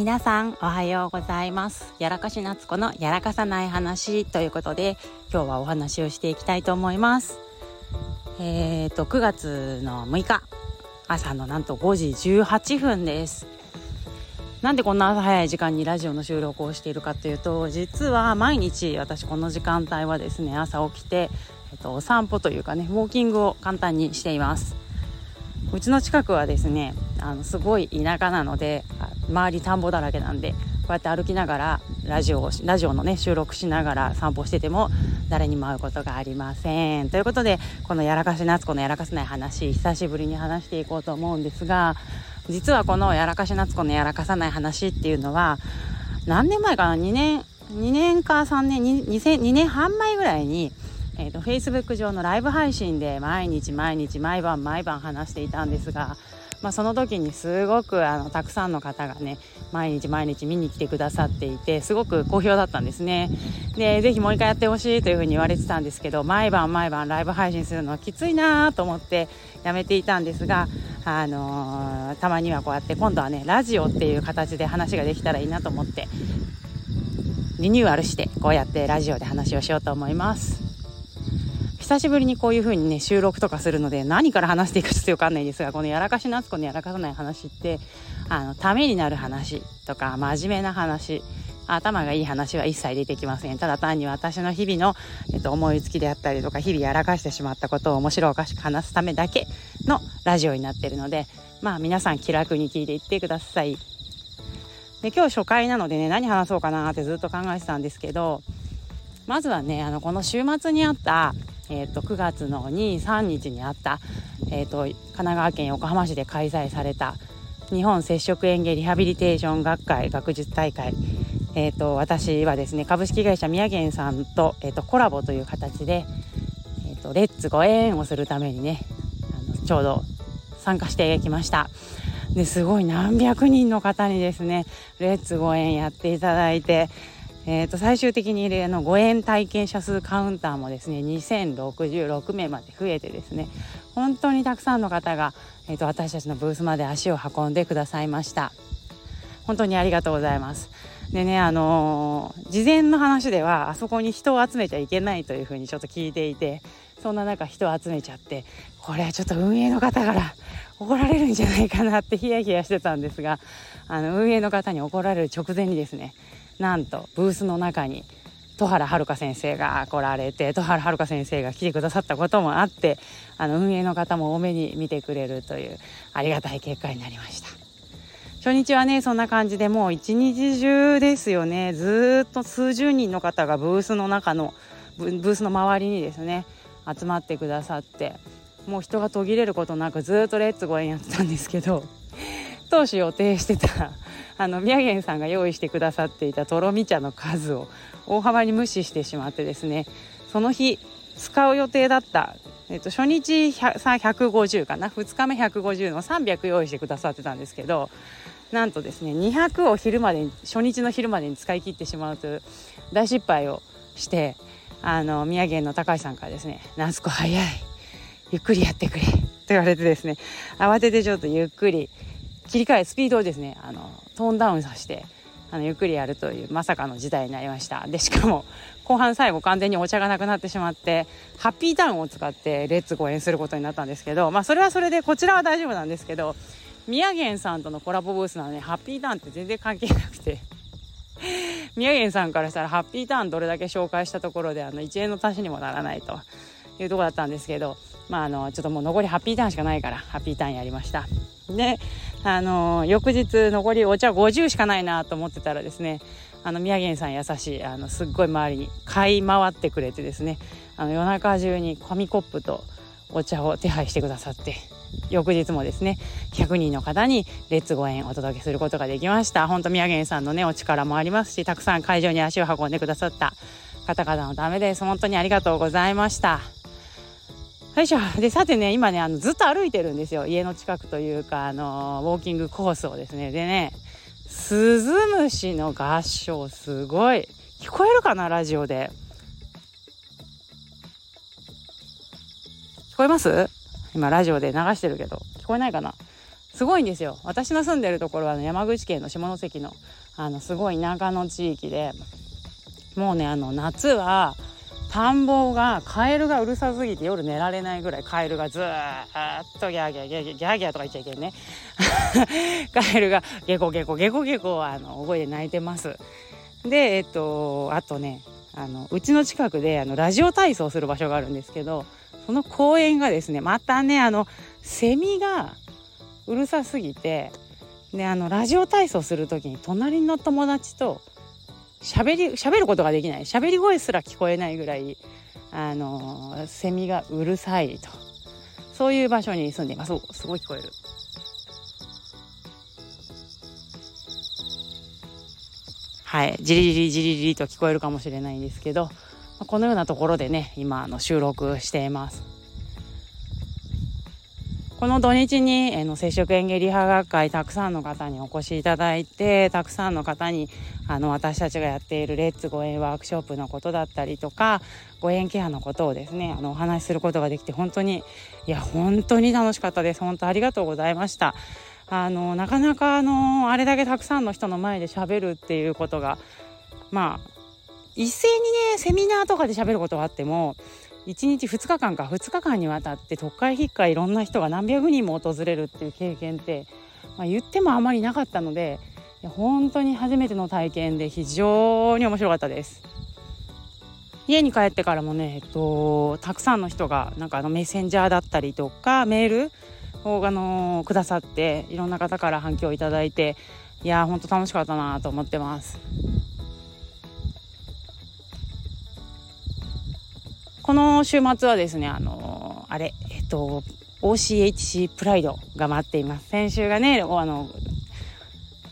皆さんおはようございます。やらかし夏子のやらかさない話ということで今日はお話をしていきたいと思います。えーと9月の6日朝のなんと5時18分です。なんでこんな朝早い時間にラジオの収録をしているかというと実は毎日私この時間帯はですね朝起きて、えっと、お散歩というかねウォーキングを簡単にしています。うちの近くはですねあのすごい田舎なので周り田んぼだらけなんでこうやって歩きながらラジオをラジオのね収録しながら散歩してても誰にも会うことがありません。ということでこのやらかし夏子のやらかせない話久しぶりに話していこうと思うんですが実はこのやらかし夏子のやらかさない話っていうのは何年前かな？2年2年か3年 2, 2年半前ぐらいにえーと、Facebook 上のライブ配信で毎日毎日毎晩毎晩話していたんですがまあ、その時にすごくあのたくさんの方がね毎日毎日見に来てくださっていてすごく好評だったんですね。でぜひもう一回やってほしいというふうに言われてたんですけど毎晩毎晩ライブ配信するのはきついなと思ってやめていたんですがあのー、たまにはこうやって今度はねラジオっていう形で話ができたらいいなと思ってリニューアルしてこうやってラジオで話をしようと思います。久しぶりにこういう風にね収録とかするので何から話していいかちょっと分かんないですがこのやらかし夏子のやらかさない話ってあのためになる話とか真面目な話頭がいい話は一切出てきませんただ単に私の日々の、えっと、思いつきであったりとか日々やらかしてしまったことを面白おかしく話すためだけのラジオになってるのでまあ皆さん気楽に聞いていってください。で今日初回なのでね何話そうかなってずっと考えてたんですけどまずはねあのこの週末にあったえーと、9月の23日にあった、えーと、神奈川県横浜市で開催された日本接触園芸リハビリテーション学会学術大会、えーと、私はですね株式会社宮源さんと,、えー、とコラボという形で、えー、とレッツご縁をするためにねあのちょうど参加してきました。ですごい何百人の方にですねレッツご縁やっていただいてえー、と最終的にあのご縁体験者数カウンターもですね2066名まで増えてですね本当にたくさんの方が、えー、と私たちのブースまで足を運んでくださいました。本当にありがとうございます。でねあのー、事前の話ではあそこに人を集めちゃいけないというふうにちょっと聞いていてそんな中人を集めちゃってこれはちょっと運営の方から怒られるんじゃないかなってヒヤヒヤしてたんですがあの運営の方に怒られる直前にですねなんとブースの中に戸原遥先生が来られて戸原遥先生が来てくださったこともあってあの運営の方も多めに見てくれるというありがたい結果になりました。初日はねそんな感じでもう一日中ですよね。ずっと数十人の方がブースの中のブースの周りにですね集まってくださってもう人が途切れることなくずっとレッツゴーやってたんですけど 当初予定してたあの宮源さんが用意してくださっていたとろみ茶の数を大幅に無視してしまってですねその日使う予定だった、えっと、初日150かな？2日目150の300用意してくださってたんですけどなんとですね200を昼までに初日の昼までに使い切ってしまうという大失敗をしてあの宮源の高橋さんからですね「夏子早い。ゆっくりやってくれ」と言われてですね慌ててちょっとゆっくり切り替えスピードをですねあのトーンダウンさせてあのゆっくりやるというまさかの事態になりました。でしかも後半最後完全にお茶がなくなってしまってハッピーターンを使ってレッツご縁することになったんですけどまあそれはそれでこちらは大丈夫なんですけど宮源さんとのコラボブースなのでハッピーターンって全然関係なくて宮源さんからしたらハッピーターンどれだけ紹介したところであの1円の足しにもならないというところだったんですけどまああのちょっともう残りハッピーターンしかないからハッピーターンやりました。であの翌日残りお茶50しかないなと思ってたらですねあの宮源さん優しいあのすっごい周りに買い回ってくれてですねあの夜中中に紙コップとお茶を手配してくださって翌日もですね100人の方にレッツご縁お届けすることができました。本当宮源さんのねお力もありますしたくさん会場に足を運んでくださった方々のためです。本当にありがとうございました。よいしょでさてね今ねあのずっと歩いてるんですよ。家の近くというかあのウォーキングコースをですね。でねスズムシの合唱すごい。聞こえるかなラジオで？聞こえます？今ラジオで流してるけど。聞こえないかな？すごいんですよ。私の住んでるところは、ね、山口県の下関のあのすごい田舎の地域でもうねあの夏は田んぼがカエルがうるさすぎて夜寝られないぐらいカエルがずーっとギャーギャーギャーギャーギャーギャーとか言っちゃいけんね。カエルがゲコゲコゲコゲコあの声で鳴いてます。でえっとあとねあのうちの近くであのラジオ体操する場所があるんですけどその公園がですねまたねあのセミがうるさすぎてであのラジオ体操する時に隣の友達と喋り喋ることができない喋り声すら聞こえないぐらいあのセミがうるさいとそういう場所に住んでいますすごい聞こえる。はいじりじりじりじりと聞こえるかもしれないんですけどこのようなところでね今あの収録しています。この土日に、えの接触園芸リハ学会たくさんの方にお越しいただいてたくさんの方にあの私たちがやっているレッツご縁ワークショップのことだったりとかご縁ケアのことをですねあのお話しすることができて本当にいや本当に楽しかったです。本当ありがとうございました。あのなかなかあのあれだけたくさんの人の前で喋るっていうことがまあ一斉にねセミナーとかで喋ることはあっても1日2日間か2日間にわたって特会引っかいろんな人が何百人も訪れるっていう経験って、まあ、言ってもあまりなかったので本当に初めての体験で非常に面白かったです。家に帰ってからもね、えっと、たくさんの人がなんかあのメッセンジャーだったりとかメールをあのくださっていろんな方から反響をいただいていや本当楽しかったなと思ってます。この週末はですね、あのあれ、えっと、OCHC プライドが待っています。先週がね、あの、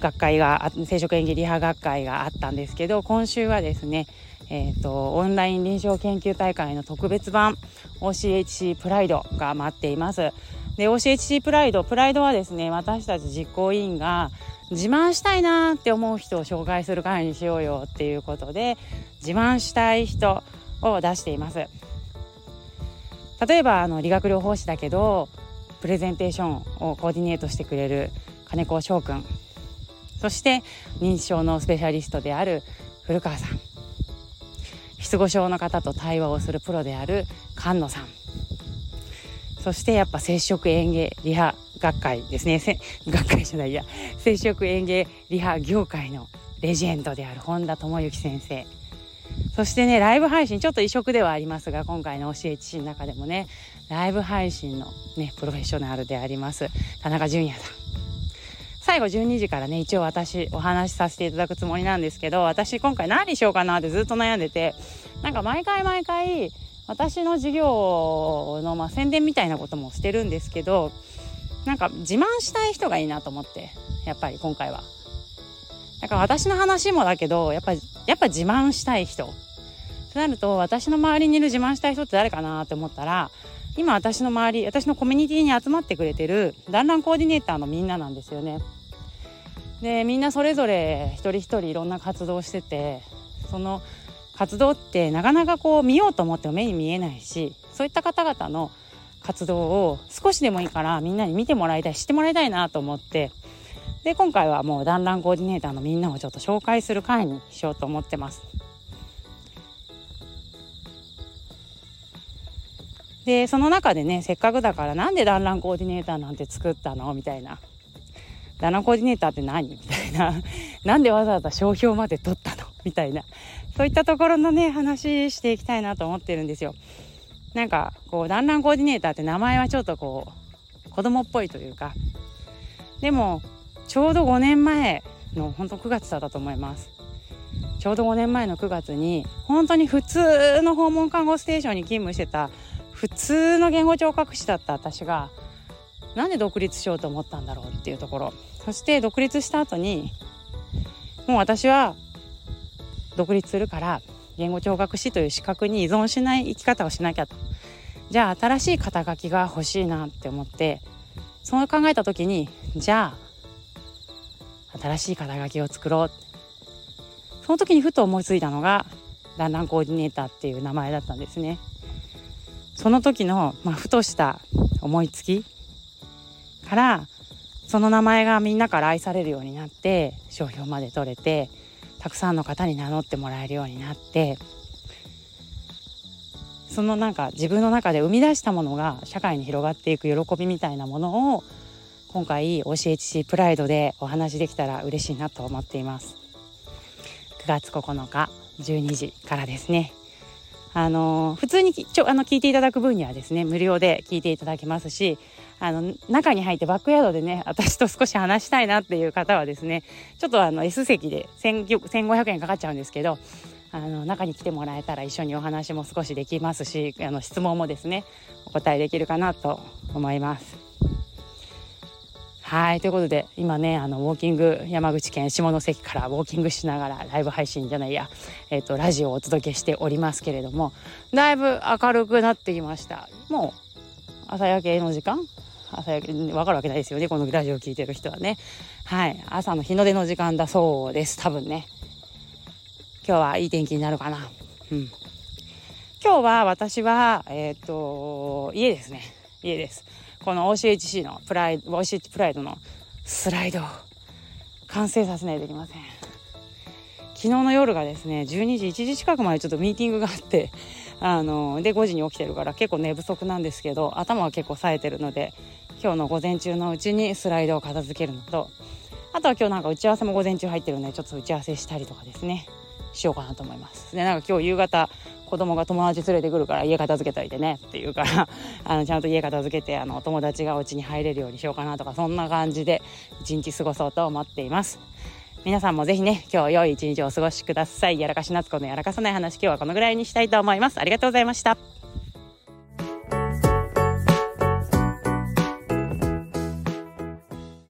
学会が、生殖演技リハ学会があったんですけど、今週はですね、えっ、と、オンライン臨床研究大会の特別版 OCHC プライドが待っています。で、OCHC プライド、プライドはですね、私たち実行委員が自慢したいなって思う人を紹介する会にしようよっていうことで、自慢したい人を出しています。例えばあの理学療法士だけどプレゼンテーションをコーディネートしてくれる金子翔くん。そして認知症のスペシャリストである古川さん。失語症の方と対話をするプロである菅野さん。そしてやっぱ接触園芸リハ学会ですね。学会じゃないや。接触園芸リハ業界のレジェンドである本田智之先生。そしてね、ライブ配信、ちょっと異色ではありますが、今回の CHC の中でもね、ライブ配信のね、プロフェッショナルであります、田中淳也さん。最後12時からね、一応私お話しさせていただくつもりなんですけど、私今回何しようかなってずっと悩んでて、なんか毎回毎回、私の授業の、まあ、宣伝みたいなこともしてるんですけど、なんか自慢したい人がいいなと思って、やっぱり今回は。だから私の話もだけど、やっぱり、やっぱ自慢したい人。となると、私の周りにいる自慢したい人って誰かなって思ったら、今私の周り、私のコミュニティに集まってくれてる団らんコーディネーターのみんななんですよね。で、みんなそれぞれ一人一人いろんな活動してて、その活動ってなかなかこう見ようと思っても目に見えないし、そういった方々の活動を少しでもいいからみんなに見てもらいたい、知ってもらいたいなと思って、で今回はもう団らんコーディネーターのみんなをちょっと紹介する会にしようと思ってます。でその中でねせっかくだからなんで団らんコーディネーターなんて作ったのみたいな団らんコーディネーターって何みたいな なんでわざわざ商標まで取ったのみたいなそういったところのね話していきたいなと思ってるんですよ。なんかこう団らんコーディネーターって名前はちょっとこう子供っぽいというかでもちょうど5年前の本当9月だったと思います。ちょうど5年前の9月に本当に普通の訪問看護ステーションに勤務してた普通の言語聴覚士だった私がなんで独立しようと思ったんだろうっていうところ。そして独立した後にもう私は独立するから言語聴覚士という資格に依存しない生き方をしなきゃ。とじゃあ新しい肩書きが欲しいなって思ってそう考えた時にじゃあ新しい肩書きを作ろう。その時にふと思いついたのが団らんコーディネーターっていう名前だったんですね。その時の、まあ、ふとした思いつきからその名前がみんなから愛されるようになって商標まで取れてたくさんの方に名乗ってもらえるようになってそのなんか自分の中で生み出したものが社会に広がっていく喜びみたいなものを今回 OCHC プライドでお話できたら嬉しいなと思っています9月9日12時からですねあの普通にちょあの聞いていただく分にはですね無料で聞いていただけますしあの中に入ってバックヤードでね私と少し話したいなっていう方はですねちょっとあの S 席で1500円かかっちゃうんですけどあの中に来てもらえたら一緒にお話も少しできますしあの質問もですねお答えできるかなと思います。はいということで今ねあのウォーキング山口県下関からウォーキングしながらライブ配信じゃないや、えーと、ラジオをお届けしておりますけれどもだいぶ明るくなってきました。もう朝焼けの時間？朝焼け分かるわけないですよねこのラジオを聴いてる人はね。はい朝の日の出の時間だそうです多分ね。今日はいい天気になるかな。うん。今日は私はえっ、ー、と家ですね。家です。この OCHC のプライド OCH プライドのスライドを完成させないといけません。昨日の夜がですね12時1時近くまでちょっとミーティングがあって あので5時に起きてるから結構寝不足なんですけど頭は結構冴えてるので今日の午前中のうちにスライドを片付けるのとあとは今日なんか打ち合わせも午前中入ってるのでちょっと打ち合わせしたりとかですねしようかなと思います。でなんか今日夕方子供が友達連れてくるから家片付けといてねって言うから あのちゃんと家片付けてあの友達がお家に入れるようにしようかなとかそんな感じで一日過ごそうと思っています。皆さんもぜひね今日良い一日をお過ごしください。やらかし夏子のやらかさない話今日はこのぐらいにしたいと思います。ありがとうございました。